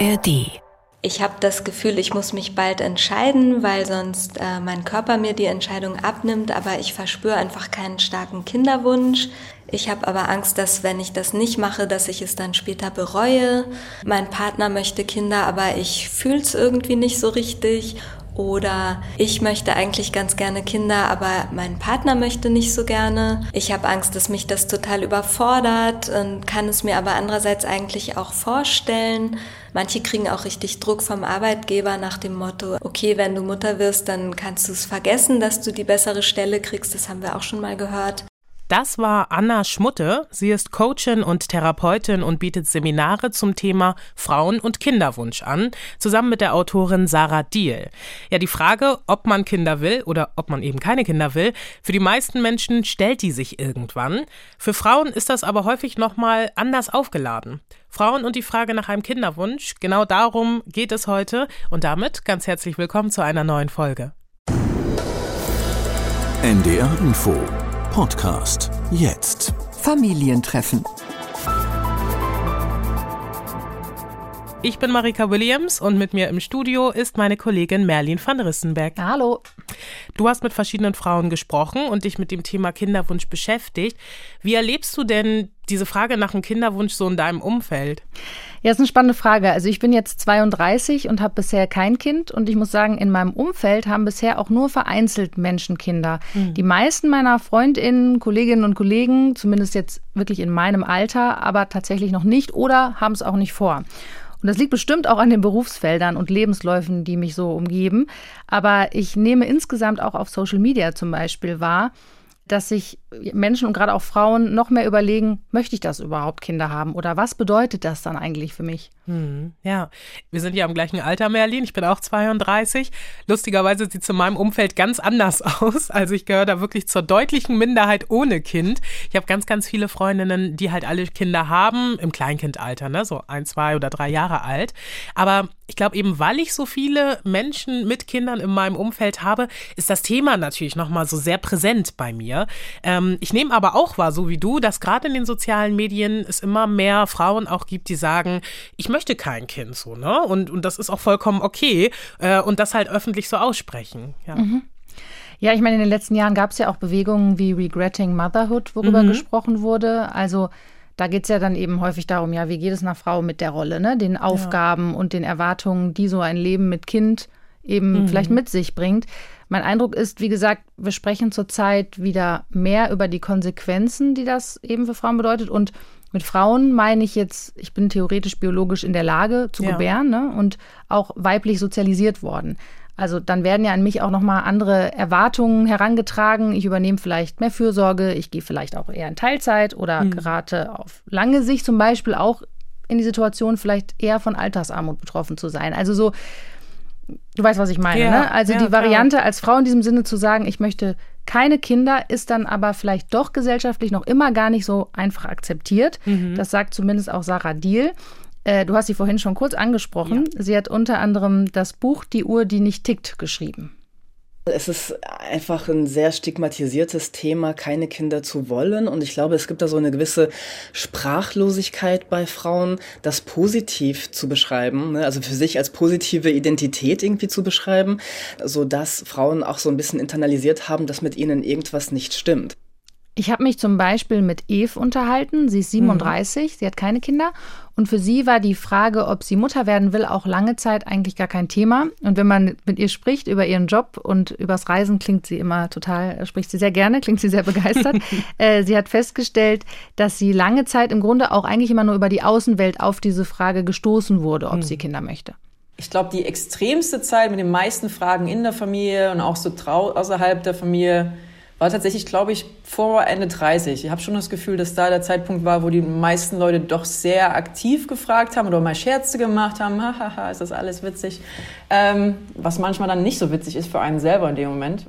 ARD. Ich habe das Gefühl, ich muss mich bald entscheiden, weil sonst äh, mein Körper mir die Entscheidung abnimmt, aber ich verspüre einfach keinen starken Kinderwunsch. Ich habe aber Angst, dass wenn ich das nicht mache, dass ich es dann später bereue. Mein Partner möchte Kinder, aber ich fühle es irgendwie nicht so richtig. Oder ich möchte eigentlich ganz gerne Kinder, aber mein Partner möchte nicht so gerne. Ich habe Angst, dass mich das total überfordert und kann es mir aber andererseits eigentlich auch vorstellen. Manche kriegen auch richtig Druck vom Arbeitgeber nach dem Motto, okay, wenn du Mutter wirst, dann kannst du es vergessen, dass du die bessere Stelle kriegst. Das haben wir auch schon mal gehört. Das war Anna Schmutte. Sie ist Coachin und Therapeutin und bietet Seminare zum Thema Frauen- und Kinderwunsch an, zusammen mit der Autorin Sarah Diel. Ja, die Frage, ob man Kinder will oder ob man eben keine Kinder will, für die meisten Menschen stellt die sich irgendwann. Für Frauen ist das aber häufig nochmal anders aufgeladen. Frauen und die Frage nach einem Kinderwunsch, genau darum geht es heute und damit ganz herzlich willkommen zu einer neuen Folge. NDR Info Podcast jetzt. Familientreffen. Ich bin Marika Williams und mit mir im Studio ist meine Kollegin Merlin van Rissenberg. Hallo. Du hast mit verschiedenen Frauen gesprochen und dich mit dem Thema Kinderwunsch beschäftigt. Wie erlebst du denn diese Frage nach einem Kinderwunsch so in deinem Umfeld? Ja, ist eine spannende Frage. Also ich bin jetzt 32 und habe bisher kein Kind und ich muss sagen, in meinem Umfeld haben bisher auch nur vereinzelt Menschen Kinder. Mhm. Die meisten meiner Freundinnen, Kolleginnen und Kollegen, zumindest jetzt wirklich in meinem Alter, aber tatsächlich noch nicht oder haben es auch nicht vor. Und das liegt bestimmt auch an den Berufsfeldern und Lebensläufen, die mich so umgeben. Aber ich nehme insgesamt auch auf Social Media zum Beispiel wahr, dass sich Menschen und gerade auch Frauen noch mehr überlegen, möchte ich das überhaupt Kinder haben oder was bedeutet das dann eigentlich für mich? Hm, ja, wir sind ja im gleichen Alter, Merlin. Ich bin auch 32. Lustigerweise sieht es in meinem Umfeld ganz anders aus. Also ich gehöre da wirklich zur deutlichen Minderheit ohne Kind. Ich habe ganz, ganz viele Freundinnen, die halt alle Kinder haben, im Kleinkindalter, ne? so ein, zwei oder drei Jahre alt. Aber ich glaube eben, weil ich so viele Menschen mit Kindern in meinem Umfeld habe, ist das Thema natürlich nochmal so sehr präsent bei mir. Ähm, ich nehme aber auch wahr, so wie du, dass gerade in den sozialen Medien es immer mehr Frauen auch gibt, die sagen, ich möchte kein Kind so, ne? Und, und das ist auch vollkommen okay. Äh, und das halt öffentlich so aussprechen. Ja. Mhm. Ja, ich meine, in den letzten Jahren gab es ja auch Bewegungen wie Regretting Motherhood, worüber mhm. gesprochen wurde. Also da geht es ja dann eben häufig darum, ja, wie geht es einer Frau mit der Rolle, ne? Den Aufgaben ja. und den Erwartungen, die so ein Leben mit Kind eben mhm. vielleicht mit sich bringt. Mein Eindruck ist, wie gesagt, wir sprechen zurzeit wieder mehr über die Konsequenzen, die das eben für Frauen bedeutet. Und mit Frauen meine ich jetzt, ich bin theoretisch biologisch in der Lage zu ja. gebären ne? und auch weiblich sozialisiert worden. Also dann werden ja an mich auch nochmal andere Erwartungen herangetragen. Ich übernehme vielleicht mehr Fürsorge, ich gehe vielleicht auch eher in Teilzeit oder mhm. gerate auf lange Sicht zum Beispiel auch in die Situation, vielleicht eher von Altersarmut betroffen zu sein. Also so, du weißt, was ich meine. Ja, ne? Also ja, die Variante klar. als Frau in diesem Sinne zu sagen, ich möchte keine Kinder, ist dann aber vielleicht doch gesellschaftlich noch immer gar nicht so einfach akzeptiert. Mhm. Das sagt zumindest auch Sarah Diel. Äh, du hast sie vorhin schon kurz angesprochen. Ja. Sie hat unter anderem das Buch Die Uhr, die nicht tickt, geschrieben. Es ist einfach ein sehr stigmatisiertes Thema, keine Kinder zu wollen. Und ich glaube, es gibt da so eine gewisse Sprachlosigkeit bei Frauen, das positiv zu beschreiben, ne? also für sich als positive Identität irgendwie zu beschreiben, so dass Frauen auch so ein bisschen internalisiert haben, dass mit ihnen irgendwas nicht stimmt. Ich habe mich zum Beispiel mit Eve unterhalten. Sie ist 37, mhm. sie hat keine Kinder. Und für sie war die Frage, ob sie Mutter werden will, auch lange Zeit eigentlich gar kein Thema. Und wenn man mit ihr spricht über ihren Job und übers Reisen, klingt sie immer total, spricht sie sehr gerne, klingt sie sehr begeistert. äh, sie hat festgestellt, dass sie lange Zeit im Grunde auch eigentlich immer nur über die Außenwelt auf diese Frage gestoßen wurde, ob mhm. sie Kinder möchte. Ich glaube, die extremste Zeit mit den meisten Fragen in der Familie und auch so außerhalb der Familie war tatsächlich, glaube ich, vor Ende 30. Ich habe schon das Gefühl, dass da der Zeitpunkt war, wo die meisten Leute doch sehr aktiv gefragt haben oder mal Scherze gemacht haben. Hahaha, ist das alles witzig? Ähm, was manchmal dann nicht so witzig ist für einen selber in dem Moment.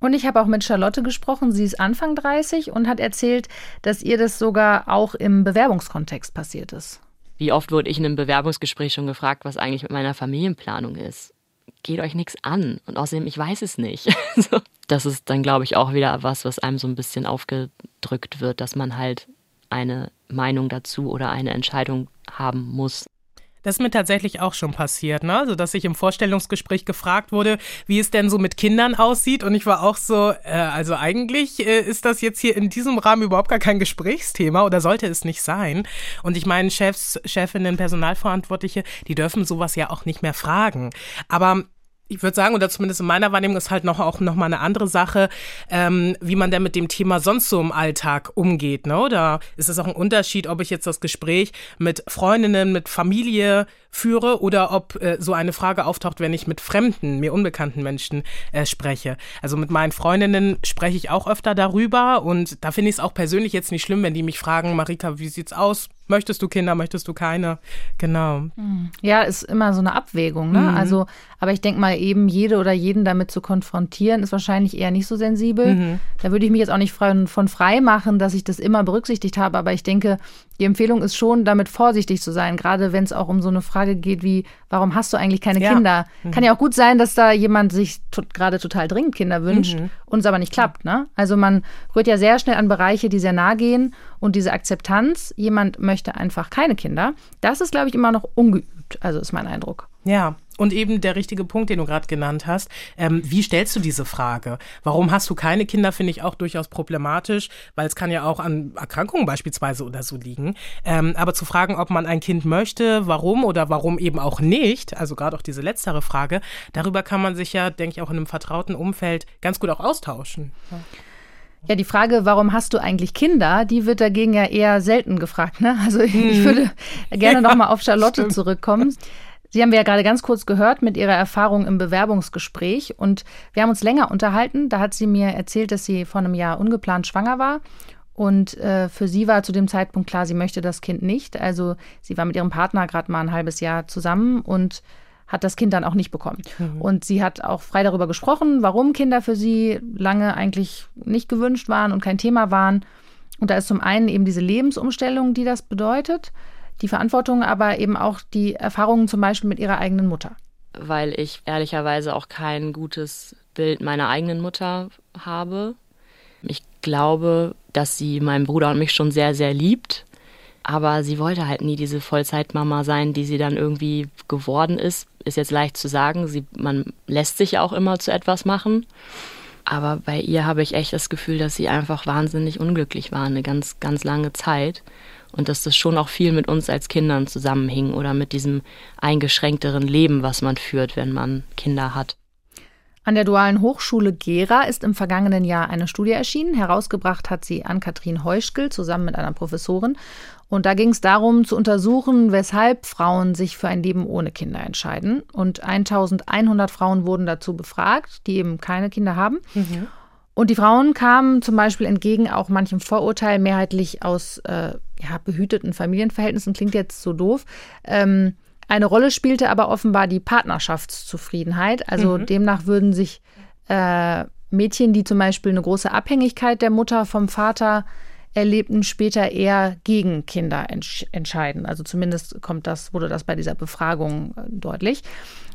Und ich habe auch mit Charlotte gesprochen. Sie ist Anfang 30 und hat erzählt, dass ihr das sogar auch im Bewerbungskontext passiert ist. Wie oft wurde ich in einem Bewerbungsgespräch schon gefragt, was eigentlich mit meiner Familienplanung ist? Geht euch nichts an. Und außerdem, ich weiß es nicht. das ist dann, glaube ich, auch wieder was, was einem so ein bisschen aufgedrückt wird, dass man halt eine Meinung dazu oder eine Entscheidung haben muss. Das ist mir tatsächlich auch schon passiert, ne? Also, dass ich im Vorstellungsgespräch gefragt wurde, wie es denn so mit Kindern aussieht. Und ich war auch so, äh, also eigentlich äh, ist das jetzt hier in diesem Rahmen überhaupt gar kein Gesprächsthema oder sollte es nicht sein. Und ich meine, Chefs, Chefinnen, Personalverantwortliche, die dürfen sowas ja auch nicht mehr fragen. Aber ich würde sagen, oder zumindest in meiner Wahrnehmung ist halt noch auch noch mal eine andere Sache, ähm, wie man denn mit dem Thema sonst so im Alltag umgeht. Ne? Da ist es auch ein Unterschied, ob ich jetzt das Gespräch mit Freundinnen, mit Familie führe oder ob äh, so eine Frage auftaucht, wenn ich mit fremden, mir unbekannten Menschen äh, spreche. Also mit meinen Freundinnen spreche ich auch öfter darüber und da finde ich es auch persönlich jetzt nicht schlimm, wenn die mich fragen, Marika, wie sieht's aus? Möchtest du Kinder, möchtest du keine? Genau. Hm. Ja, ist immer so eine Abwägung. Ne? Mhm. Also, aber ich denke mal, eben jede oder jeden damit zu konfrontieren, ist wahrscheinlich eher nicht so sensibel. Mhm. Da würde ich mich jetzt auch nicht von, von frei machen, dass ich das immer berücksichtigt habe. Aber ich denke, die Empfehlung ist schon, damit vorsichtig zu sein, gerade wenn es auch um so eine Frage geht wie, warum hast du eigentlich keine ja. Kinder? Mhm. Kann ja auch gut sein, dass da jemand sich to gerade total dringend Kinder wünscht mhm. und es aber nicht klappt. Ne? Also man rührt ja sehr schnell an Bereiche, die sehr nah gehen und diese Akzeptanz, jemand möchte einfach keine Kinder, das ist, glaube ich, immer noch ungeübt. Also ist mein Eindruck. Ja, und eben der richtige Punkt, den du gerade genannt hast. Ähm, wie stellst du diese Frage? Warum hast du keine Kinder, finde ich auch durchaus problematisch, weil es kann ja auch an Erkrankungen beispielsweise oder so liegen. Ähm, aber zu fragen, ob man ein Kind möchte, warum oder warum eben auch nicht, also gerade auch diese letztere Frage, darüber kann man sich ja, denke ich, auch in einem vertrauten Umfeld ganz gut auch austauschen. Ja. Ja, die Frage, warum hast du eigentlich Kinder, die wird dagegen ja eher selten gefragt. Ne? Also ich, ich mhm. würde gerne ja, nochmal auf Charlotte stimmt. zurückkommen. Sie haben wir ja gerade ganz kurz gehört mit Ihrer Erfahrung im Bewerbungsgespräch und wir haben uns länger unterhalten. Da hat sie mir erzählt, dass sie vor einem Jahr ungeplant schwanger war und äh, für sie war zu dem Zeitpunkt klar, sie möchte das Kind nicht. Also sie war mit ihrem Partner gerade mal ein halbes Jahr zusammen und hat das Kind dann auch nicht bekommen. Mhm. Und sie hat auch frei darüber gesprochen, warum Kinder für sie lange eigentlich nicht gewünscht waren und kein Thema waren. Und da ist zum einen eben diese Lebensumstellung, die das bedeutet die Verantwortung, aber eben auch die Erfahrungen zum Beispiel mit ihrer eigenen Mutter. Weil ich ehrlicherweise auch kein gutes Bild meiner eigenen Mutter habe. Ich glaube, dass sie meinen Bruder und mich schon sehr, sehr liebt. Aber sie wollte halt nie diese Vollzeitmama sein, die sie dann irgendwie geworden ist. Ist jetzt leicht zu sagen. Sie, man lässt sich ja auch immer zu etwas machen. Aber bei ihr habe ich echt das Gefühl, dass sie einfach wahnsinnig unglücklich war, eine ganz, ganz lange Zeit und dass das schon auch viel mit uns als Kindern zusammenhing oder mit diesem eingeschränkteren Leben, was man führt, wenn man Kinder hat. An der Dualen Hochschule Gera ist im vergangenen Jahr eine Studie erschienen. Herausgebracht hat sie Ann-Kathrin Heuschkel zusammen mit einer Professorin. Und da ging es darum, zu untersuchen, weshalb Frauen sich für ein Leben ohne Kinder entscheiden. Und 1100 Frauen wurden dazu befragt, die eben keine Kinder haben. Mhm. Und die Frauen kamen zum Beispiel entgegen auch manchem Vorurteil mehrheitlich aus äh, ja, behüteten Familienverhältnissen, klingt jetzt so doof. Ähm, eine Rolle spielte aber offenbar die Partnerschaftszufriedenheit. Also mhm. demnach würden sich äh, Mädchen, die zum Beispiel eine große Abhängigkeit der Mutter vom Vater erlebten, später eher gegen Kinder entsch entscheiden. Also zumindest kommt das, wurde das bei dieser Befragung äh, deutlich.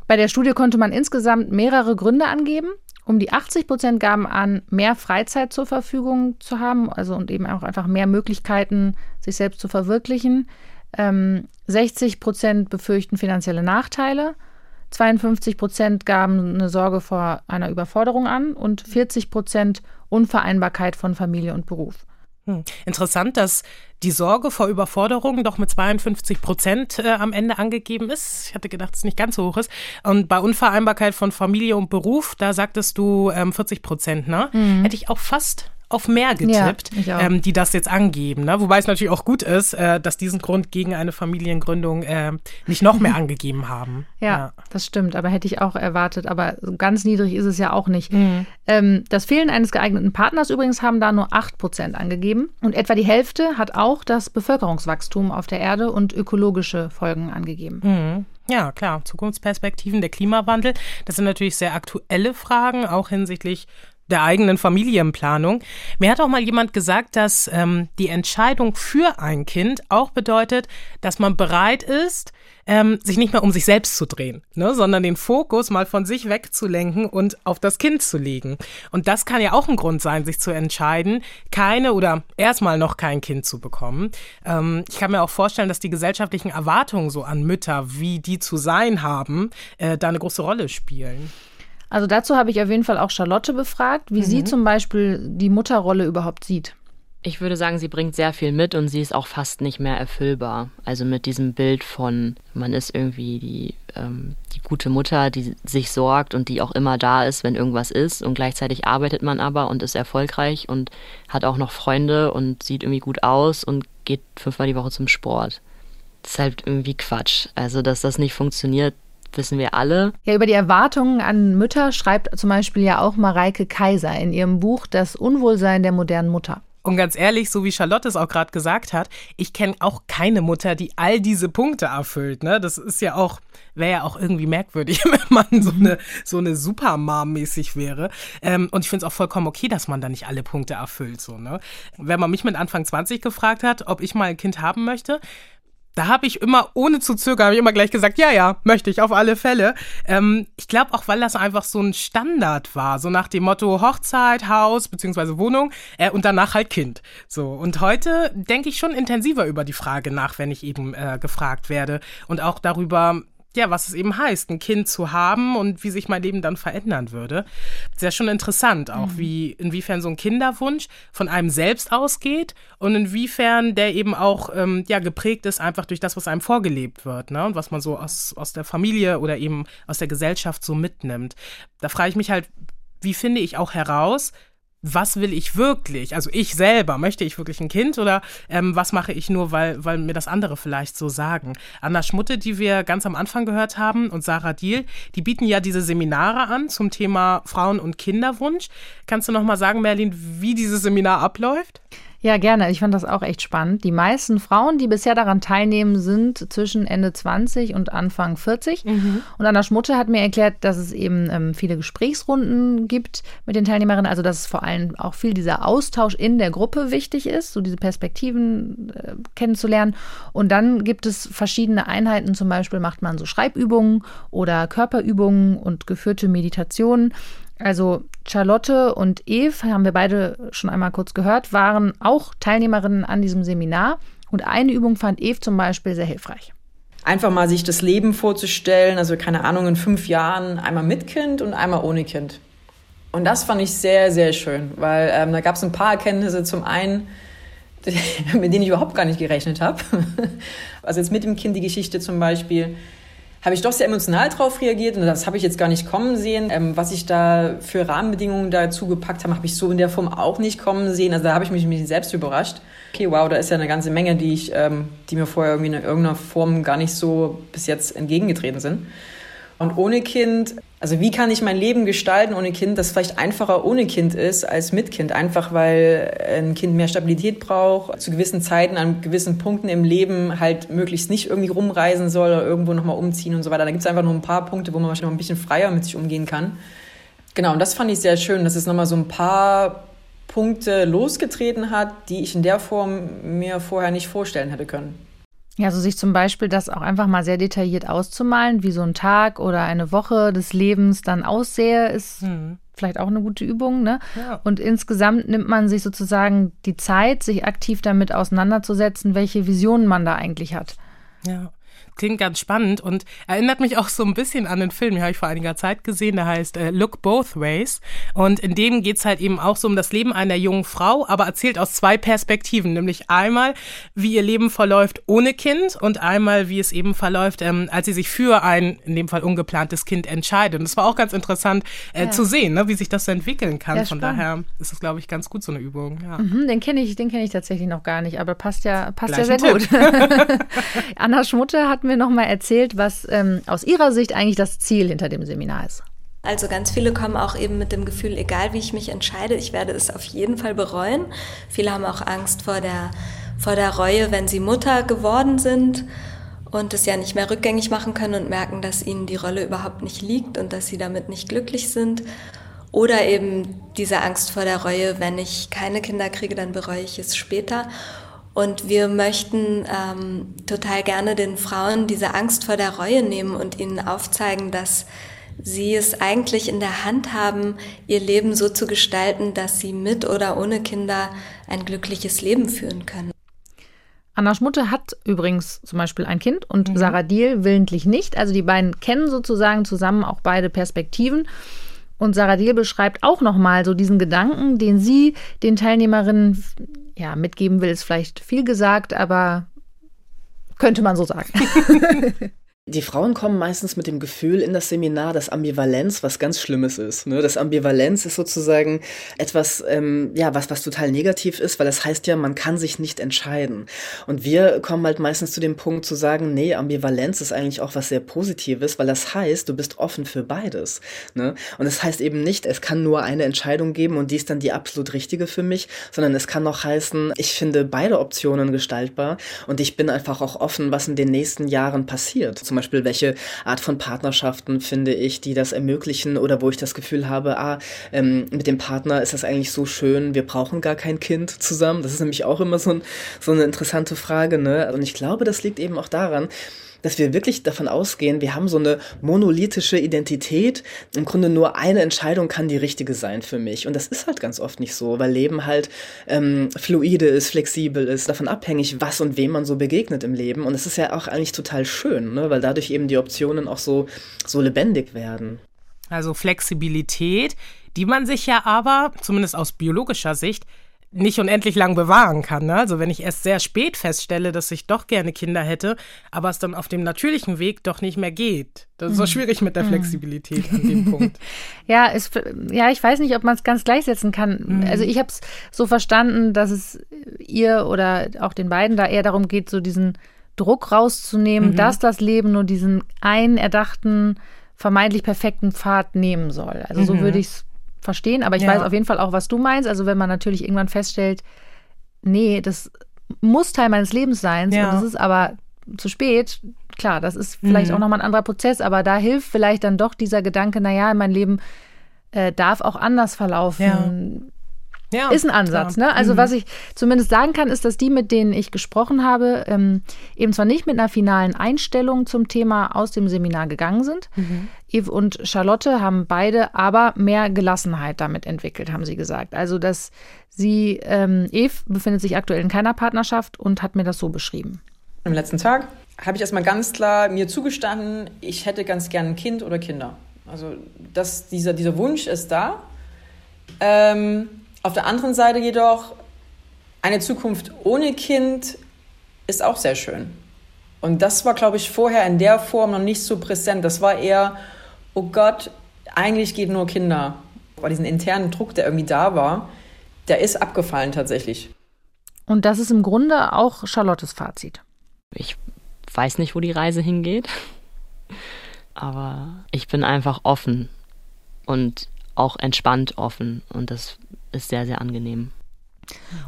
Bei der Studie konnte man insgesamt mehrere Gründe angeben. Um die 80 Prozent gaben an, mehr Freizeit zur Verfügung zu haben, also und eben auch einfach mehr Möglichkeiten, sich selbst zu verwirklichen. Ähm, 60 Prozent befürchten finanzielle Nachteile. 52 Prozent gaben eine Sorge vor einer Überforderung an und 40 Prozent Unvereinbarkeit von Familie und Beruf. Hm. Interessant, dass die Sorge vor Überforderung doch mit 52 Prozent äh, am Ende angegeben ist. Ich hatte gedacht, es nicht ganz so hoch ist. Und bei Unvereinbarkeit von Familie und Beruf, da sagtest du ähm, 40 Prozent, ne? Mhm. Hätte ich auch fast auf mehr getippt, ja, ähm, die das jetzt angeben. Ne? Wobei es natürlich auch gut ist, äh, dass diesen Grund gegen eine Familiengründung äh, nicht noch mehr angegeben haben. Ja, ja, das stimmt. Aber hätte ich auch erwartet. Aber ganz niedrig ist es ja auch nicht. Mhm. Ähm, das Fehlen eines geeigneten Partners übrigens haben da nur 8 Prozent angegeben. Und etwa die Hälfte hat auch das Bevölkerungswachstum auf der Erde und ökologische Folgen angegeben. Mhm. Ja, klar, Zukunftsperspektiven, der Klimawandel, das sind natürlich sehr aktuelle Fragen, auch hinsichtlich der eigenen Familienplanung. Mir hat auch mal jemand gesagt, dass ähm, die Entscheidung für ein Kind auch bedeutet, dass man bereit ist, ähm, sich nicht mehr um sich selbst zu drehen, ne, sondern den Fokus mal von sich wegzulenken und auf das Kind zu legen. Und das kann ja auch ein Grund sein, sich zu entscheiden, keine oder erstmal noch kein Kind zu bekommen. Ähm, ich kann mir auch vorstellen, dass die gesellschaftlichen Erwartungen so an Mütter, wie die zu sein haben, äh, da eine große Rolle spielen. Also dazu habe ich auf jeden Fall auch Charlotte befragt, wie mhm. sie zum Beispiel die Mutterrolle überhaupt sieht. Ich würde sagen, sie bringt sehr viel mit und sie ist auch fast nicht mehr erfüllbar. Also mit diesem Bild von, man ist irgendwie die, ähm, die gute Mutter, die sich sorgt und die auch immer da ist, wenn irgendwas ist. Und gleichzeitig arbeitet man aber und ist erfolgreich und hat auch noch Freunde und sieht irgendwie gut aus und geht fünfmal die Woche zum Sport. Das ist halt irgendwie Quatsch. Also, dass das nicht funktioniert, wissen wir alle. Ja, über die Erwartungen an Mütter schreibt zum Beispiel ja auch Mareike Kaiser in ihrem Buch Das Unwohlsein der modernen Mutter. Und ganz ehrlich, so wie Charlotte es auch gerade gesagt hat, ich kenne auch keine Mutter, die all diese Punkte erfüllt. Ne? Das ist ja auch, wäre ja auch irgendwie merkwürdig, wenn man so eine, so eine Supermom-mäßig wäre. Ähm, und ich finde es auch vollkommen okay, dass man da nicht alle Punkte erfüllt. So, ne? Wenn man mich mit Anfang 20 gefragt hat, ob ich mal ein Kind haben möchte, da habe ich immer, ohne zu zögern, habe ich immer gleich gesagt, ja, ja, möchte ich auf alle Fälle. Ähm, ich glaube auch, weil das einfach so ein Standard war, so nach dem Motto Hochzeit, Haus beziehungsweise Wohnung äh, und danach halt Kind. So und heute denke ich schon intensiver über die Frage nach, wenn ich eben äh, gefragt werde und auch darüber, ja, was es eben heißt, ein Kind zu haben und wie sich mein Leben dann verändern würde. Sehr schon interessant auch, mhm. wie, inwiefern so ein Kinderwunsch von einem selbst ausgeht und inwiefern der eben auch, ähm, ja, geprägt ist einfach durch das, was einem vorgelebt wird, ne, und was man so aus, aus der Familie oder eben aus der Gesellschaft so mitnimmt. Da frage ich mich halt, wie finde ich auch heraus, was will ich wirklich? Also ich selber, möchte ich wirklich ein Kind oder ähm, was mache ich nur, weil, weil mir das andere vielleicht so sagen? Anna Schmutte, die wir ganz am Anfang gehört haben, und Sarah Diel, die bieten ja diese Seminare an zum Thema Frauen- und Kinderwunsch. Kannst du noch mal sagen, Merlin, wie dieses Seminar abläuft? Ja, gerne. Ich fand das auch echt spannend. Die meisten Frauen, die bisher daran teilnehmen, sind zwischen Ende 20 und Anfang 40. Mhm. Und Anna Schmutte hat mir erklärt, dass es eben ähm, viele Gesprächsrunden gibt mit den Teilnehmerinnen. Also, dass es vor allem auch viel dieser Austausch in der Gruppe wichtig ist, so diese Perspektiven äh, kennenzulernen. Und dann gibt es verschiedene Einheiten. Zum Beispiel macht man so Schreibübungen oder Körperübungen und geführte Meditationen. Also Charlotte und Eve, haben wir beide schon einmal kurz gehört, waren auch Teilnehmerinnen an diesem Seminar. Und eine Übung fand Eve zum Beispiel sehr hilfreich. Einfach mal sich das Leben vorzustellen, also keine Ahnung, in fünf Jahren einmal mit Kind und einmal ohne Kind. Und das fand ich sehr, sehr schön, weil ähm, da gab es ein paar Erkenntnisse. Zum einen, mit denen ich überhaupt gar nicht gerechnet habe. Also jetzt mit dem Kind die Geschichte zum Beispiel habe ich doch sehr emotional drauf reagiert und das habe ich jetzt gar nicht kommen sehen. Ähm, was ich da für Rahmenbedingungen dazu gepackt habe, habe ich so in der Form auch nicht kommen sehen. Also da habe ich mich, mich selbst überrascht. Okay, wow, da ist ja eine ganze Menge, die ich, ähm, die mir vorher irgendwie in irgendeiner Form gar nicht so bis jetzt entgegengetreten sind. Und ohne Kind, also wie kann ich mein Leben gestalten ohne Kind, das vielleicht einfacher ohne Kind ist als mit Kind. Einfach weil ein Kind mehr Stabilität braucht, zu gewissen Zeiten, an gewissen Punkten im Leben halt möglichst nicht irgendwie rumreisen soll oder irgendwo nochmal umziehen und so weiter. Da gibt es einfach nur ein paar Punkte, wo man wahrscheinlich noch ein bisschen freier mit sich umgehen kann. Genau, und das fand ich sehr schön, dass es nochmal so ein paar Punkte losgetreten hat, die ich in der Form mir vorher nicht vorstellen hätte können. Ja, also sich zum Beispiel das auch einfach mal sehr detailliert auszumalen, wie so ein Tag oder eine Woche des Lebens dann aussehe, ist hm. vielleicht auch eine gute Übung. Ne? Ja. Und insgesamt nimmt man sich sozusagen die Zeit, sich aktiv damit auseinanderzusetzen, welche Visionen man da eigentlich hat. Ja klingt ganz spannend und erinnert mich auch so ein bisschen an den Film, den habe ich vor einiger Zeit gesehen, der heißt äh, Look Both Ways. Und in dem geht es halt eben auch so um das Leben einer jungen Frau, aber erzählt aus zwei Perspektiven, nämlich einmal, wie ihr Leben verläuft ohne Kind und einmal, wie es eben verläuft, ähm, als sie sich für ein, in dem Fall ungeplantes Kind entscheidet. Und das war auch ganz interessant äh, ja. zu sehen, ne, wie sich das so entwickeln kann. Ja, Von daher ist es, glaube ich, ganz gut, so eine Übung. Ja. Mhm, den kenne ich, den ich tatsächlich noch gar nicht, aber passt ja, passt ja sehr gut. Anna Schmutte hat mir noch mal erzählt, was ähm, aus ihrer Sicht eigentlich das Ziel hinter dem Seminar ist. Also ganz viele kommen auch eben mit dem Gefühl, egal wie ich mich entscheide, ich werde es auf jeden Fall bereuen. Viele haben auch Angst vor der, vor der Reue, wenn sie Mutter geworden sind und es ja nicht mehr rückgängig machen können und merken, dass ihnen die Rolle überhaupt nicht liegt und dass sie damit nicht glücklich sind. Oder eben diese Angst vor der Reue, wenn ich keine Kinder kriege, dann bereue ich es später. Und wir möchten ähm, total gerne den Frauen diese Angst vor der Reue nehmen und ihnen aufzeigen, dass sie es eigentlich in der Hand haben, ihr Leben so zu gestalten, dass sie mit oder ohne Kinder ein glückliches Leben führen können. Anna Schmutte hat übrigens zum Beispiel ein Kind und mhm. Sarah Diel willentlich nicht. Also die beiden kennen sozusagen zusammen auch beide Perspektiven. Und Sarah Diel beschreibt auch nochmal so diesen Gedanken, den sie den Teilnehmerinnen ja, mitgeben will, ist vielleicht viel gesagt, aber könnte man so sagen. Die Frauen kommen meistens mit dem Gefühl in das Seminar, dass Ambivalenz was ganz Schlimmes ist. Ne? Das Ambivalenz ist sozusagen etwas, ähm, ja, was, was total negativ ist, weil das heißt ja, man kann sich nicht entscheiden. Und wir kommen halt meistens zu dem Punkt zu sagen, nee, Ambivalenz ist eigentlich auch was sehr Positives, weil das heißt, du bist offen für beides. Ne? Und das heißt eben nicht, es kann nur eine Entscheidung geben und die ist dann die absolut richtige für mich, sondern es kann auch heißen, ich finde beide Optionen gestaltbar und ich bin einfach auch offen, was in den nächsten Jahren passiert. Zum zum Beispiel, welche Art von Partnerschaften finde ich, die das ermöglichen oder wo ich das Gefühl habe, ah, ähm, mit dem Partner ist das eigentlich so schön, wir brauchen gar kein Kind zusammen. Das ist nämlich auch immer so, ein, so eine interessante Frage. Ne? Und ich glaube, das liegt eben auch daran, dass wir wirklich davon ausgehen, wir haben so eine monolithische Identität. Im Grunde nur eine Entscheidung kann die richtige sein für mich. Und das ist halt ganz oft nicht so, weil Leben halt ähm, fluide ist, flexibel ist, davon abhängig, was und wem man so begegnet im Leben. Und es ist ja auch eigentlich total schön, ne? weil dadurch eben die Optionen auch so, so lebendig werden. Also Flexibilität, die man sich ja aber, zumindest aus biologischer Sicht, nicht unendlich lang bewahren kann. Ne? Also wenn ich erst sehr spät feststelle, dass ich doch gerne Kinder hätte, aber es dann auf dem natürlichen Weg doch nicht mehr geht. Das ist so mhm. schwierig mit der mhm. Flexibilität an dem Punkt. Ja, es, ja, ich weiß nicht, ob man es ganz gleichsetzen kann. Mhm. Also ich habe es so verstanden, dass es ihr oder auch den beiden da eher darum geht, so diesen Druck rauszunehmen, mhm. dass das Leben nur diesen einen erdachten, vermeintlich perfekten Pfad nehmen soll. Also so mhm. würde ich es verstehen, aber ich ja. weiß auf jeden Fall auch, was du meinst. Also wenn man natürlich irgendwann feststellt, nee, das muss Teil meines Lebens sein ja. und das ist aber zu spät, klar, das ist vielleicht mhm. auch nochmal ein anderer Prozess, aber da hilft vielleicht dann doch dieser Gedanke, naja, mein Leben äh, darf auch anders verlaufen. Ja. Ja, ist ein Ansatz. Ne? Also mhm. was ich zumindest sagen kann, ist, dass die, mit denen ich gesprochen habe, ähm, eben zwar nicht mit einer finalen Einstellung zum Thema aus dem Seminar gegangen sind. Mhm. Eve und Charlotte haben beide aber mehr Gelassenheit damit entwickelt, haben sie gesagt. Also dass sie, ähm, Eve befindet sich aktuell in keiner Partnerschaft und hat mir das so beschrieben. Am letzten Tag habe ich erstmal ganz klar mir zugestanden, ich hätte ganz gern ein Kind oder Kinder. Also das, dieser, dieser Wunsch ist da. Ähm, auf der anderen Seite jedoch, eine Zukunft ohne Kind ist auch sehr schön. Und das war, glaube ich, vorher in der Form noch nicht so präsent. Das war eher, oh Gott, eigentlich geht nur Kinder. Weil diesen internen Druck, der irgendwie da war, der ist abgefallen tatsächlich. Und das ist im Grunde auch Charlottes Fazit. Ich weiß nicht, wo die Reise hingeht, aber ich bin einfach offen und auch entspannt offen und das ist sehr, sehr angenehm.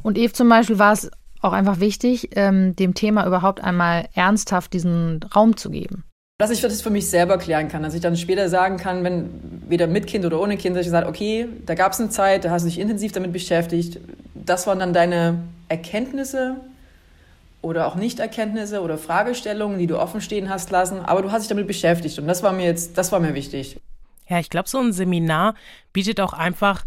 Und Eve zum Beispiel war es auch einfach wichtig, ähm, dem Thema überhaupt einmal ernsthaft diesen Raum zu geben. Dass ich das für mich selber klären kann, dass ich dann später sagen kann, wenn weder mit Kind oder ohne Kind, dass ich sage, okay, da gab es eine Zeit, da hast du dich intensiv damit beschäftigt, das waren dann deine Erkenntnisse oder auch Nichterkenntnisse oder Fragestellungen, die du offen stehen hast lassen, aber du hast dich damit beschäftigt und das war mir jetzt, das war mir wichtig. Ja, ich glaube, so ein Seminar bietet auch einfach,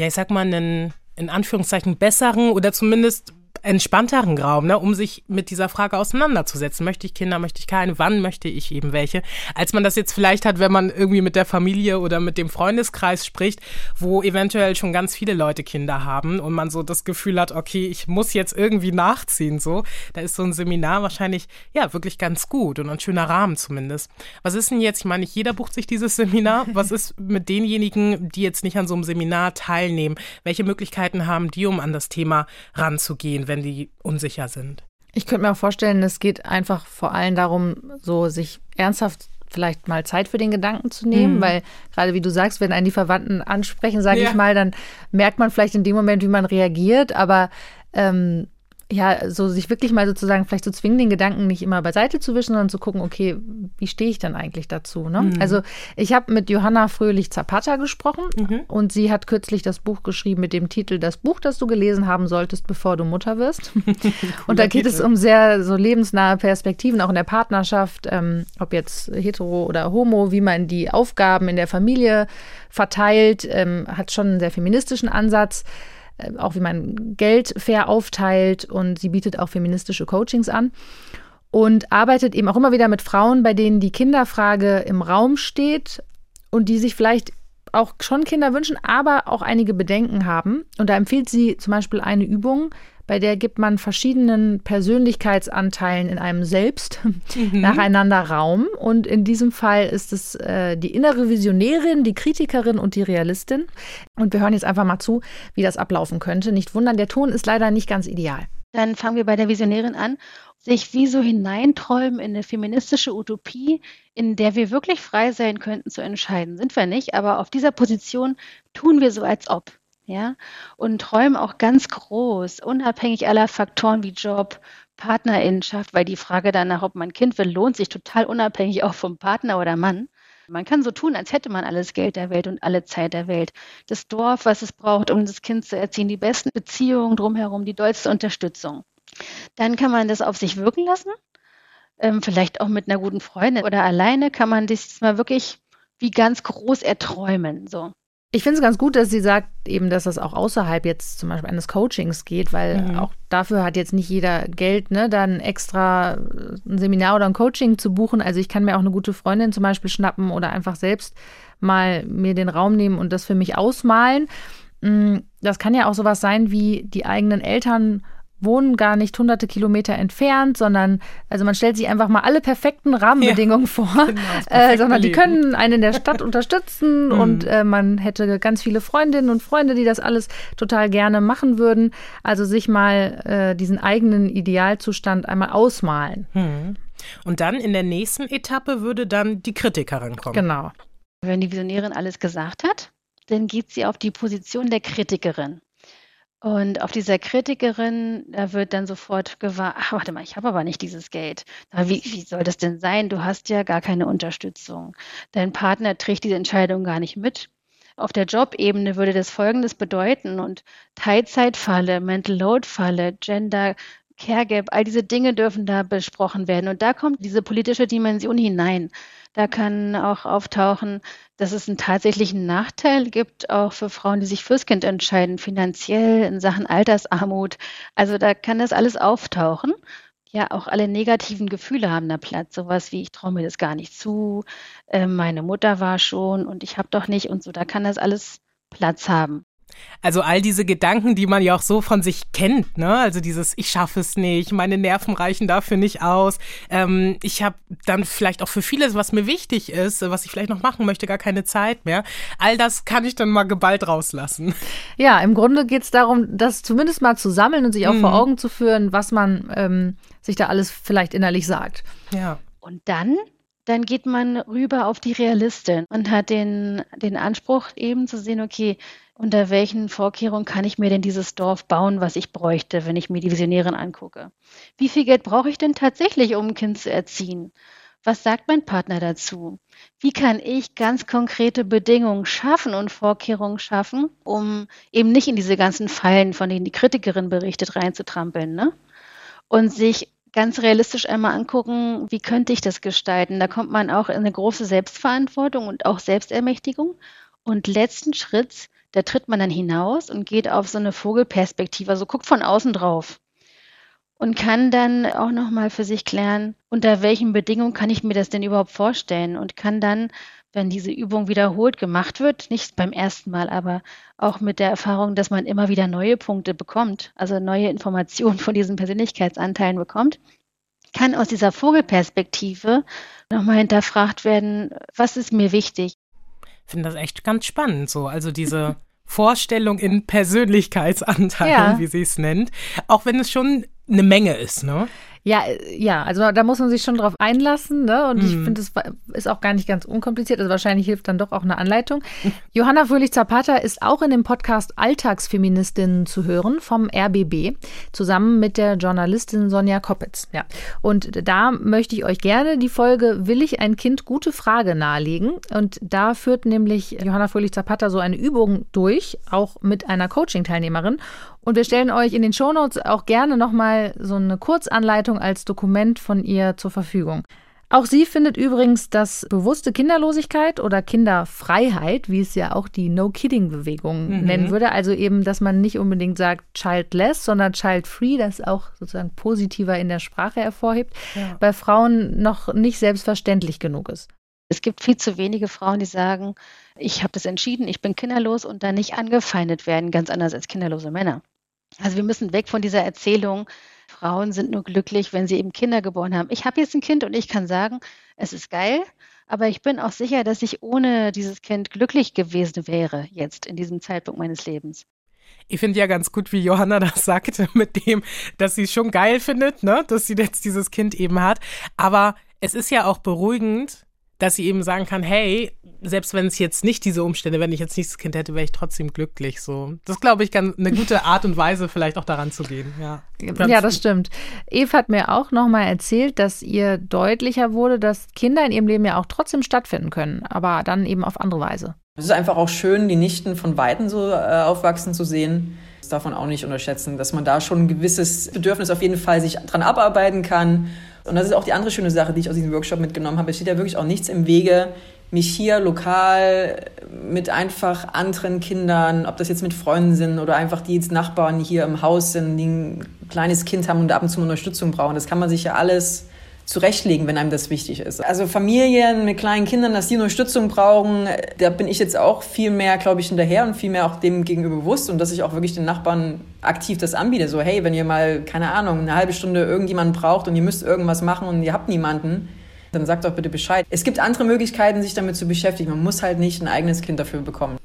ja, ich sag mal, einen in Anführungszeichen besseren oder zumindest entspannteren Raum, ne, um sich mit dieser Frage auseinanderzusetzen. Möchte ich Kinder, möchte ich keine, wann möchte ich eben welche? Als man das jetzt vielleicht hat, wenn man irgendwie mit der Familie oder mit dem Freundeskreis spricht, wo eventuell schon ganz viele Leute Kinder haben und man so das Gefühl hat, okay, ich muss jetzt irgendwie nachziehen, so. Da ist so ein Seminar wahrscheinlich, ja, wirklich ganz gut und ein schöner Rahmen zumindest. Was ist denn jetzt, ich meine, nicht jeder bucht sich dieses Seminar. Was ist mit denjenigen, die jetzt nicht an so einem Seminar teilnehmen? Welche Möglichkeiten haben die, um an das Thema ranzugehen? Wenn die unsicher sind. Ich könnte mir auch vorstellen, es geht einfach vor allem darum, so sich ernsthaft vielleicht mal Zeit für den Gedanken zu nehmen, mhm. weil gerade wie du sagst, wenn einen die Verwandten ansprechen, sage ja. ich mal, dann merkt man vielleicht in dem Moment, wie man reagiert, aber ähm, ja, so sich wirklich mal sozusagen vielleicht zu so zwingen, den Gedanken nicht immer beiseite zu wischen, sondern zu gucken, okay, wie stehe ich denn eigentlich dazu? Ne? Mhm. Also ich habe mit Johanna Fröhlich Zapata gesprochen mhm. und sie hat kürzlich das Buch geschrieben mit dem Titel Das Buch, das du gelesen haben solltest, bevor du Mutter wirst. und da geht Titel. es um sehr so lebensnahe Perspektiven, auch in der Partnerschaft, ähm, ob jetzt hetero oder homo, wie man die Aufgaben in der Familie verteilt, ähm, hat schon einen sehr feministischen Ansatz. Äh, auch wie man Geld fair aufteilt und sie bietet auch feministische Coachings an und arbeitet eben auch immer wieder mit Frauen, bei denen die Kinderfrage im Raum steht und die sich vielleicht auch schon Kinder wünschen, aber auch einige Bedenken haben. Und da empfiehlt sie zum Beispiel eine Übung, bei der gibt man verschiedenen Persönlichkeitsanteilen in einem selbst mhm. nacheinander Raum. Und in diesem Fall ist es äh, die innere Visionärin, die Kritikerin und die Realistin. Und wir hören jetzt einfach mal zu, wie das ablaufen könnte. Nicht wundern, der Ton ist leider nicht ganz ideal. Dann fangen wir bei der Visionärin an sich wie so hineinträumen in eine feministische Utopie, in der wir wirklich frei sein könnten zu entscheiden. Sind wir nicht, aber auf dieser Position tun wir so, als ob ja, und träumen auch ganz groß, unabhängig aller Faktoren wie Job, Partnerinnenschaft, weil die Frage danach, ob man ein Kind will, lohnt sich total unabhängig auch vom Partner oder Mann. Man kann so tun, als hätte man alles Geld der Welt und alle Zeit der Welt. Das Dorf, was es braucht, um das Kind zu erziehen, die besten Beziehungen drumherum, die dollste Unterstützung. Dann kann man das auf sich wirken lassen. Ähm, vielleicht auch mit einer guten Freundin oder alleine kann man das mal wirklich wie ganz groß erträumen. So. Ich finde es ganz gut, dass sie sagt eben, dass das auch außerhalb jetzt zum Beispiel eines Coachings geht, weil mhm. auch dafür hat jetzt nicht jeder Geld, ne, dann extra ein Seminar oder ein Coaching zu buchen. Also ich kann mir auch eine gute Freundin zum Beispiel schnappen oder einfach selbst mal mir den Raum nehmen und das für mich ausmalen. Mm, das kann ja auch sowas sein wie die eigenen Eltern wohnen gar nicht hunderte Kilometer entfernt, sondern also man stellt sich einfach mal alle perfekten Rahmenbedingungen ja, vor, genau, äh, sondern die können einen in der Stadt unterstützen mhm. und äh, man hätte ganz viele Freundinnen und Freunde, die das alles total gerne machen würden. Also sich mal äh, diesen eigenen Idealzustand einmal ausmalen. Mhm. Und dann in der nächsten Etappe würde dann die Kritikerin kommen. Genau. Wenn die Visionärin alles gesagt hat, dann geht sie auf die Position der Kritikerin. Und auf dieser Kritikerin, da wird dann sofort gewahr, ach, warte mal, ich habe aber nicht dieses Geld. Wie, wie soll das denn sein? Du hast ja gar keine Unterstützung. Dein Partner trägt diese Entscheidung gar nicht mit. Auf der Jobebene würde das Folgendes bedeuten und Teilzeitfalle, Mental Load Falle, Gender Care Gap, all diese Dinge dürfen da besprochen werden. Und da kommt diese politische Dimension hinein. Da kann auch auftauchen, dass es einen tatsächlichen Nachteil gibt, auch für Frauen, die sich fürs Kind entscheiden, finanziell in Sachen Altersarmut. Also da kann das alles auftauchen. Ja, auch alle negativen Gefühle haben da Platz. Sowas wie, ich traue mir das gar nicht zu, äh, meine Mutter war schon und ich habe doch nicht und so. Da kann das alles Platz haben. Also all diese Gedanken, die man ja auch so von sich kennt, ne? Also dieses, ich schaffe es nicht, meine Nerven reichen dafür nicht aus. Ähm, ich habe dann vielleicht auch für vieles, was mir wichtig ist, was ich vielleicht noch machen möchte, gar keine Zeit mehr. All das kann ich dann mal geballt rauslassen. Ja, im Grunde geht es darum, das zumindest mal zu sammeln und sich auch mhm. vor Augen zu führen, was man ähm, sich da alles vielleicht innerlich sagt. Ja. Und dann dann geht man rüber auf die Realistin und hat den, den Anspruch eben zu sehen, okay, unter welchen Vorkehrungen kann ich mir denn dieses Dorf bauen, was ich bräuchte, wenn ich mir die Visionärin angucke? Wie viel Geld brauche ich denn tatsächlich, um ein Kind zu erziehen? Was sagt mein Partner dazu? Wie kann ich ganz konkrete Bedingungen schaffen und Vorkehrungen schaffen, um eben nicht in diese ganzen Fallen, von denen die Kritikerin berichtet, reinzutrampeln, ne? Und sich ganz realistisch einmal angucken, wie könnte ich das gestalten? Da kommt man auch in eine große Selbstverantwortung und auch Selbstermächtigung. Und letzten Schritt da tritt man dann hinaus und geht auf so eine Vogelperspektive, also guckt von außen drauf und kann dann auch nochmal für sich klären, unter welchen Bedingungen kann ich mir das denn überhaupt vorstellen und kann dann, wenn diese Übung wiederholt gemacht wird, nicht beim ersten Mal, aber auch mit der Erfahrung, dass man immer wieder neue Punkte bekommt, also neue Informationen von diesen Persönlichkeitsanteilen bekommt, kann aus dieser Vogelperspektive nochmal hinterfragt werden, was ist mir wichtig? Finde das echt ganz spannend so. Also diese Vorstellung in Persönlichkeitsanteil, ja. wie sie es nennt. Auch wenn es schon eine Menge ist, ne? Ja, äh, ja, also da muss man sich schon drauf einlassen, ne? Und mhm. ich finde, es ist auch gar nicht ganz unkompliziert. Also wahrscheinlich hilft dann doch auch eine Anleitung. Johanna Fröhlich-Zapata ist auch in dem Podcast Alltagsfeministinnen zu hören vom RBB, zusammen mit der Journalistin Sonja Koppitz. Ja. Und da möchte ich euch gerne die Folge Will ich ein Kind gute Frage nahelegen? Und da führt nämlich Johanna Fröhlich-Zapata so eine Übung durch, auch mit einer Coaching-Teilnehmerin. Und wir stellen euch in den Shownotes auch gerne nochmal so eine Kurzanleitung als Dokument von ihr zur Verfügung. Auch sie findet übrigens, dass bewusste Kinderlosigkeit oder Kinderfreiheit, wie es ja auch die No-Kidding-Bewegung mhm. nennen würde, also eben, dass man nicht unbedingt sagt childless, sondern child-free, das auch sozusagen positiver in der Sprache hervorhebt, ja. bei Frauen noch nicht selbstverständlich genug ist. Es gibt viel zu wenige Frauen, die sagen, ich habe das entschieden, ich bin kinderlos und da nicht angefeindet werden, ganz anders als kinderlose Männer. Also wir müssen weg von dieser Erzählung, Frauen sind nur glücklich, wenn sie eben Kinder geboren haben. Ich habe jetzt ein Kind und ich kann sagen, es ist geil, aber ich bin auch sicher, dass ich ohne dieses Kind glücklich gewesen wäre, jetzt in diesem Zeitpunkt meines Lebens. Ich finde ja ganz gut, wie Johanna das sagt, mit dem, dass sie es schon geil findet, ne, dass sie jetzt dieses Kind eben hat. Aber es ist ja auch beruhigend, dass sie eben sagen kann, hey, selbst wenn es jetzt nicht diese Umstände, wenn ich jetzt nicht das Kind hätte, wäre ich trotzdem glücklich. So, das glaube ich, kann eine gute Art und Weise vielleicht auch daran zu gehen. Ja, ja das stimmt. Eve hat mir auch nochmal erzählt, dass ihr deutlicher wurde, dass Kinder in ihrem Leben ja auch trotzdem stattfinden können, aber dann eben auf andere Weise. Es ist einfach auch schön, die Nichten von Weitem so äh, aufwachsen zu sehen. Das darf man auch nicht unterschätzen, dass man da schon ein gewisses Bedürfnis auf jeden Fall sich dran abarbeiten kann und das ist auch die andere schöne Sache, die ich aus diesem Workshop mitgenommen habe. Es steht ja wirklich auch nichts im Wege, mich hier lokal mit einfach anderen Kindern, ob das jetzt mit Freunden sind oder einfach die jetzt Nachbarn hier im Haus sind, die ein kleines Kind haben und ab und zu Unterstützung brauchen. Das kann man sich ja alles zurechtlegen, wenn einem das wichtig ist. Also Familien mit kleinen Kindern, dass die Unterstützung brauchen, da bin ich jetzt auch viel mehr, glaube ich, hinterher und viel mehr auch dem gegenüber bewusst und dass ich auch wirklich den Nachbarn aktiv das anbiete. So, hey, wenn ihr mal, keine Ahnung, eine halbe Stunde irgendjemanden braucht und ihr müsst irgendwas machen und ihr habt niemanden, dann sagt doch bitte Bescheid. Es gibt andere Möglichkeiten, sich damit zu beschäftigen. Man muss halt nicht ein eigenes Kind dafür bekommen.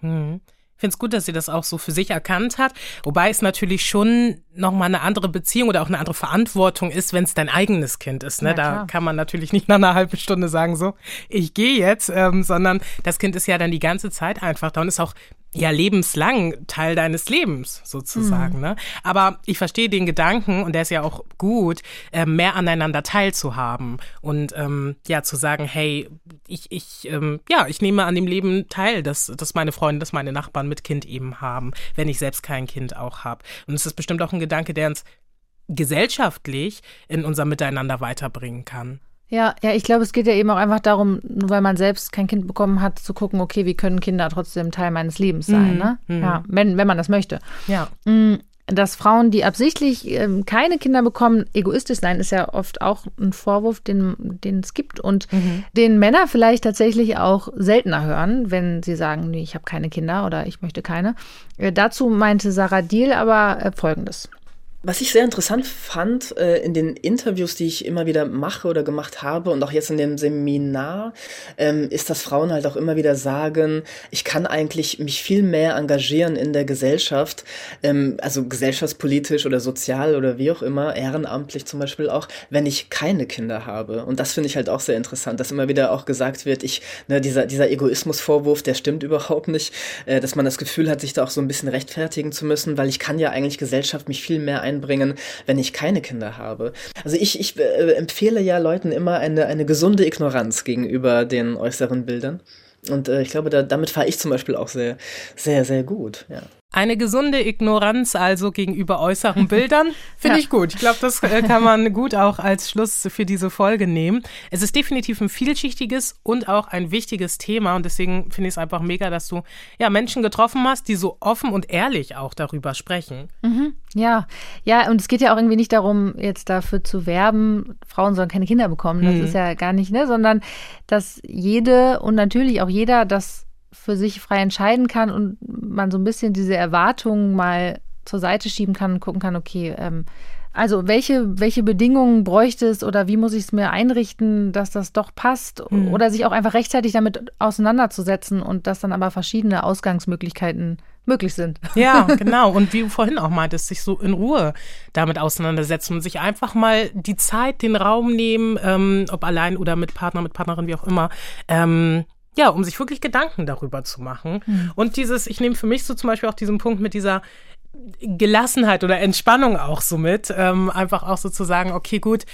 Hm finde es gut, dass sie das auch so für sich erkannt hat. Wobei es natürlich schon nochmal eine andere Beziehung oder auch eine andere Verantwortung ist, wenn es dein eigenes Kind ist. Ne? Ja, da kann man natürlich nicht nach einer halben Stunde sagen, so, ich gehe jetzt, ähm, sondern das Kind ist ja dann die ganze Zeit einfach da und ist auch ja lebenslang Teil deines Lebens sozusagen. Mhm. Ne? Aber ich verstehe den Gedanken und der ist ja auch gut, äh, mehr aneinander teilzuhaben und ähm, ja zu sagen, hey, ich ich ähm, ja ich nehme an dem Leben teil, dass dass meine Freunde, dass meine Nachbarn mit Kind eben haben, wenn ich selbst kein Kind auch habe. Und es ist bestimmt auch ein Gedanke, der uns gesellschaftlich in unser Miteinander weiterbringen kann. Ja, ja, ich glaube, es geht ja eben auch einfach darum, nur weil man selbst kein Kind bekommen hat, zu gucken, okay, wie können Kinder trotzdem Teil meines Lebens sein, mhm. ne? Mhm. Ja, wenn, wenn man das möchte. Ja. Mm, dass Frauen, die absichtlich ähm, keine Kinder bekommen, egoistisch sein, ist ja oft auch ein Vorwurf, den, den es gibt und mhm. den Männer vielleicht tatsächlich auch seltener hören, wenn sie sagen, nee, ich habe keine Kinder oder ich möchte keine. Äh, dazu meinte Sarah Diel aber äh, Folgendes. Was ich sehr interessant fand äh, in den Interviews, die ich immer wieder mache oder gemacht habe und auch jetzt in dem Seminar, ähm, ist, dass Frauen halt auch immer wieder sagen, ich kann eigentlich mich viel mehr engagieren in der Gesellschaft, ähm, also gesellschaftspolitisch oder sozial oder wie auch immer, ehrenamtlich zum Beispiel auch, wenn ich keine Kinder habe. Und das finde ich halt auch sehr interessant, dass immer wieder auch gesagt wird, ich, ne, dieser, dieser Egoismusvorwurf, der stimmt überhaupt nicht, äh, dass man das Gefühl hat, sich da auch so ein bisschen rechtfertigen zu müssen, weil ich kann ja eigentlich Gesellschaft mich viel mehr einbringen, wenn ich keine Kinder habe. Also ich, ich äh, empfehle ja Leuten immer eine, eine gesunde Ignoranz gegenüber den äußeren Bildern. Und äh, ich glaube, da, damit fahre ich zum Beispiel auch sehr, sehr, sehr gut. Ja. Eine gesunde Ignoranz also gegenüber äußeren Bildern finde ja. ich gut. Ich glaube, das äh, kann man gut auch als Schluss für diese Folge nehmen. Es ist definitiv ein vielschichtiges und auch ein wichtiges Thema und deswegen finde ich es einfach mega, dass du ja Menschen getroffen hast, die so offen und ehrlich auch darüber sprechen. Mhm. Ja, ja, und es geht ja auch irgendwie nicht darum, jetzt dafür zu werben, Frauen sollen keine Kinder bekommen. Das mhm. ist ja gar nicht, ne, sondern dass jede und natürlich auch jeder das für sich frei entscheiden kann und man so ein bisschen diese Erwartungen mal zur Seite schieben kann und gucken kann, okay, ähm, also welche, welche Bedingungen bräuchte es oder wie muss ich es mir einrichten, dass das doch passt? Mhm. Oder sich auch einfach rechtzeitig damit auseinanderzusetzen und dass dann aber verschiedene Ausgangsmöglichkeiten möglich sind. Ja, genau. Und wie du vorhin auch meintest, sich so in Ruhe damit auseinandersetzen und sich einfach mal die Zeit, den Raum nehmen, ähm, ob allein oder mit Partner, mit Partnerin, wie auch immer, ähm, ja, um sich wirklich Gedanken darüber zu machen. Mhm. Und dieses, ich nehme für mich so zum Beispiel auch diesen Punkt mit dieser Gelassenheit oder Entspannung auch so mit, ähm, einfach auch so zu sagen, okay, gut,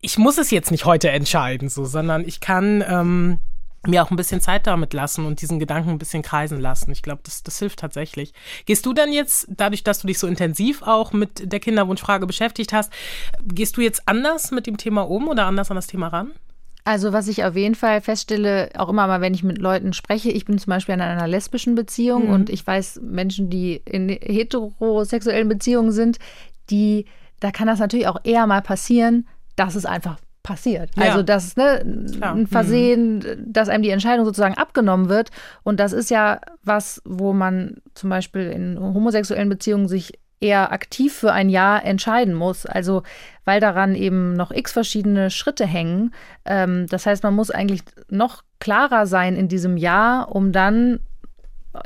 ich muss es jetzt nicht heute entscheiden, so, sondern ich kann ähm, mir auch ein bisschen Zeit damit lassen und diesen Gedanken ein bisschen kreisen lassen. Ich glaube, das, das hilft tatsächlich. Gehst du dann jetzt, dadurch, dass du dich so intensiv auch mit der Kinderwunschfrage beschäftigt hast, gehst du jetzt anders mit dem Thema um oder anders an das Thema ran? Also was ich auf jeden Fall feststelle, auch immer mal, wenn ich mit Leuten spreche, ich bin zum Beispiel in einer lesbischen Beziehung mhm. und ich weiß, Menschen, die in heterosexuellen Beziehungen sind, die, da kann das natürlich auch eher mal passieren, dass es einfach passiert. Ja. Also das ne, ein Versehen, mhm. dass einem die Entscheidung sozusagen abgenommen wird. Und das ist ja was, wo man zum Beispiel in homosexuellen Beziehungen sich eher aktiv für ein Jahr entscheiden muss. Also weil daran eben noch x verschiedene Schritte hängen. Ähm, das heißt, man muss eigentlich noch klarer sein in diesem Jahr, um dann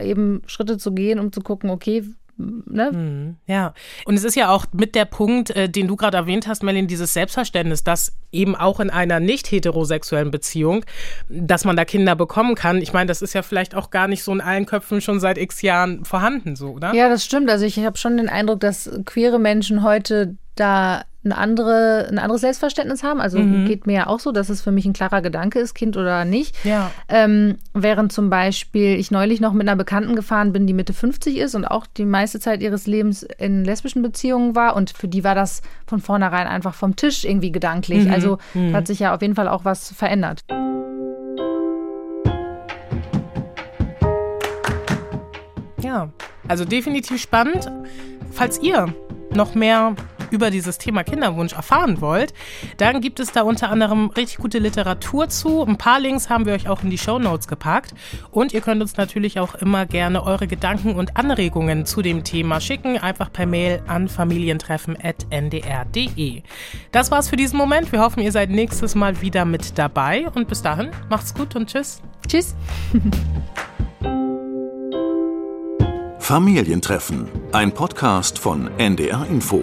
eben Schritte zu gehen, um zu gucken, okay, Ne? Hm, ja, und es ist ja auch mit der Punkt, äh, den du gerade erwähnt hast, Melin, dieses Selbstverständnis, dass eben auch in einer nicht heterosexuellen Beziehung, dass man da Kinder bekommen kann. Ich meine, das ist ja vielleicht auch gar nicht so in allen Köpfen schon seit x Jahren vorhanden, so, oder? Ja, das stimmt. Also ich habe schon den Eindruck, dass queere Menschen heute da eine andere, ein anderes Selbstverständnis haben. Also mhm. geht mir ja auch so, dass es für mich ein klarer Gedanke ist, Kind oder nicht. Ja. Ähm, während zum Beispiel ich neulich noch mit einer Bekannten gefahren bin, die Mitte 50 ist und auch die meiste Zeit ihres Lebens in lesbischen Beziehungen war. Und für die war das von vornherein einfach vom Tisch irgendwie gedanklich. Mhm. Also mhm. hat sich ja auf jeden Fall auch was verändert. Ja, also definitiv spannend. Falls ihr noch mehr über dieses Thema Kinderwunsch erfahren wollt, dann gibt es da unter anderem richtig gute Literatur zu. Ein paar Links haben wir euch auch in die Show Notes gepackt. Und ihr könnt uns natürlich auch immer gerne eure Gedanken und Anregungen zu dem Thema schicken. Einfach per Mail an familientreffen.ndr.de. Das war's für diesen Moment. Wir hoffen, ihr seid nächstes Mal wieder mit dabei. Und bis dahin, macht's gut und tschüss. Tschüss. Familientreffen, ein Podcast von NDR Info.